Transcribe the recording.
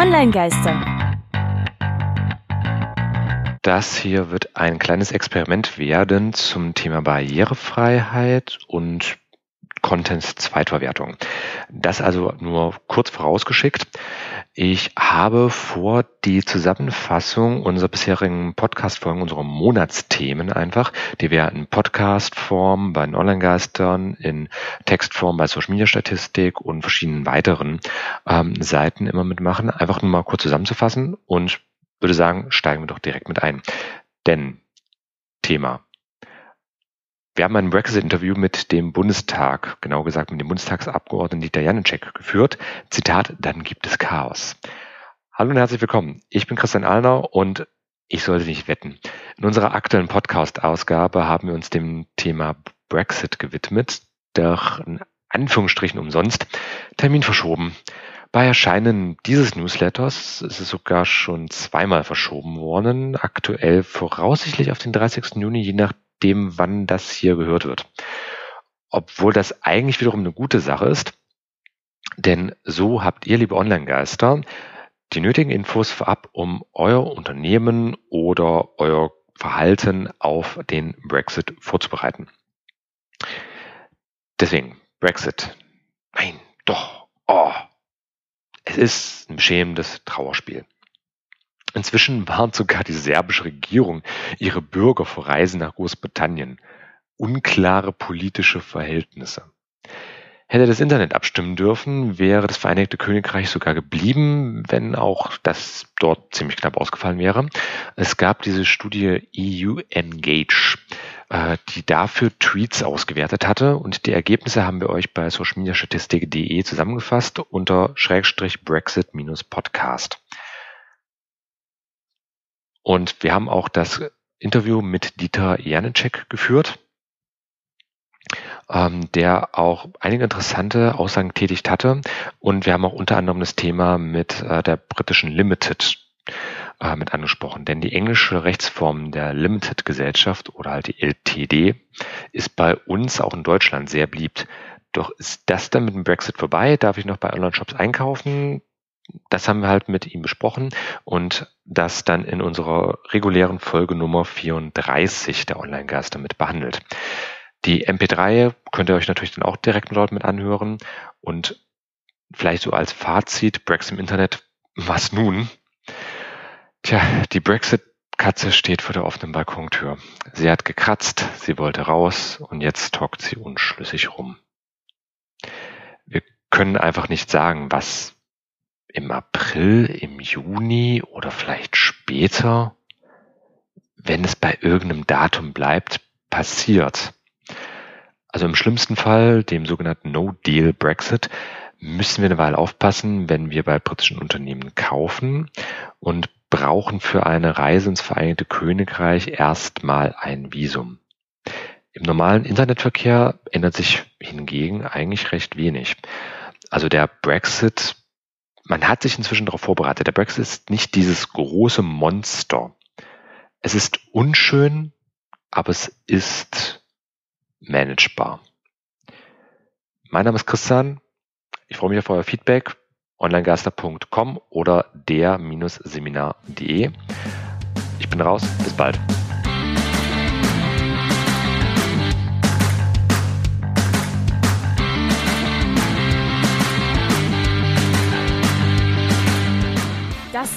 Online-Geister. Das hier wird ein kleines Experiment werden zum Thema Barrierefreiheit und Content-Zweitverwertung. Das also nur kurz vorausgeschickt. Ich habe vor, die Zusammenfassung unserer bisherigen Podcast-Folgen, unserer Monatsthemen einfach, die wir in Podcast-Form bei den Online-Geistern, in Textform bei Social-Media-Statistik und verschiedenen weiteren ähm, Seiten immer mitmachen, einfach nur mal kurz zusammenzufassen und würde sagen, steigen wir doch direkt mit ein. Denn Thema wir haben ein Brexit-Interview mit dem Bundestag, genau gesagt mit dem Bundestagsabgeordneten Dieter Janicek geführt. Zitat, dann gibt es Chaos. Hallo und herzlich willkommen. Ich bin Christian Allner und ich sollte nicht wetten. In unserer aktuellen Podcast-Ausgabe haben wir uns dem Thema Brexit gewidmet, doch in Anführungsstrichen umsonst Termin verschoben. Bei Erscheinen dieses Newsletters ist es sogar schon zweimal verschoben worden, aktuell voraussichtlich auf den 30. Juni, je nach dem, wann das hier gehört wird. Obwohl das eigentlich wiederum eine gute Sache ist, denn so habt ihr, liebe Online-Geister, die nötigen Infos vorab, um euer Unternehmen oder euer Verhalten auf den Brexit vorzubereiten. Deswegen, Brexit. Nein, doch. Oh. Es ist ein beschämendes Trauerspiel. Inzwischen warnt sogar die serbische Regierung ihre Bürger vor Reisen nach Großbritannien. Unklare politische Verhältnisse. Hätte das Internet abstimmen dürfen, wäre das Vereinigte Königreich sogar geblieben, wenn auch das dort ziemlich knapp ausgefallen wäre. Es gab diese Studie EU Engage, äh, die dafür Tweets ausgewertet hatte und die Ergebnisse haben wir euch bei socialmediastatistik.de zusammengefasst unter Schrägstrich Brexit Podcast. Und wir haben auch das Interview mit Dieter Janicek geführt, ähm, der auch einige interessante Aussagen getätigt hatte. Und wir haben auch unter anderem das Thema mit äh, der britischen Limited äh, mit angesprochen. Denn die englische Rechtsform der Limited Gesellschaft oder halt die LTD ist bei uns auch in Deutschland sehr beliebt. Doch ist das dann mit dem Brexit vorbei? Darf ich noch bei Online-Shops einkaufen? Das haben wir halt mit ihm besprochen und das dann in unserer regulären Folge Nummer 34 der Online-Geister mit behandelt. Die MP3 könnt ihr euch natürlich dann auch direkt dort mit anhören und vielleicht so als Fazit, Brexit im Internet, was nun? Tja, die Brexit-Katze steht vor der offenen Balkontür. Sie hat gekratzt, sie wollte raus und jetzt tockt sie unschlüssig rum. Wir können einfach nicht sagen, was im April, im Juni oder vielleicht später, wenn es bei irgendeinem Datum bleibt, passiert. Also im schlimmsten Fall, dem sogenannten No-Deal Brexit, müssen wir eine Weile aufpassen, wenn wir bei britischen Unternehmen kaufen und brauchen für eine Reise ins Vereinigte Königreich erstmal ein Visum. Im normalen Internetverkehr ändert sich hingegen eigentlich recht wenig. Also der Brexit man hat sich inzwischen darauf vorbereitet. Der Brexit ist nicht dieses große Monster. Es ist unschön, aber es ist managebar. Mein Name ist Christian. Ich freue mich auf euer Feedback. onlinegaster.com oder der-seminar.de. Ich bin raus. Bis bald.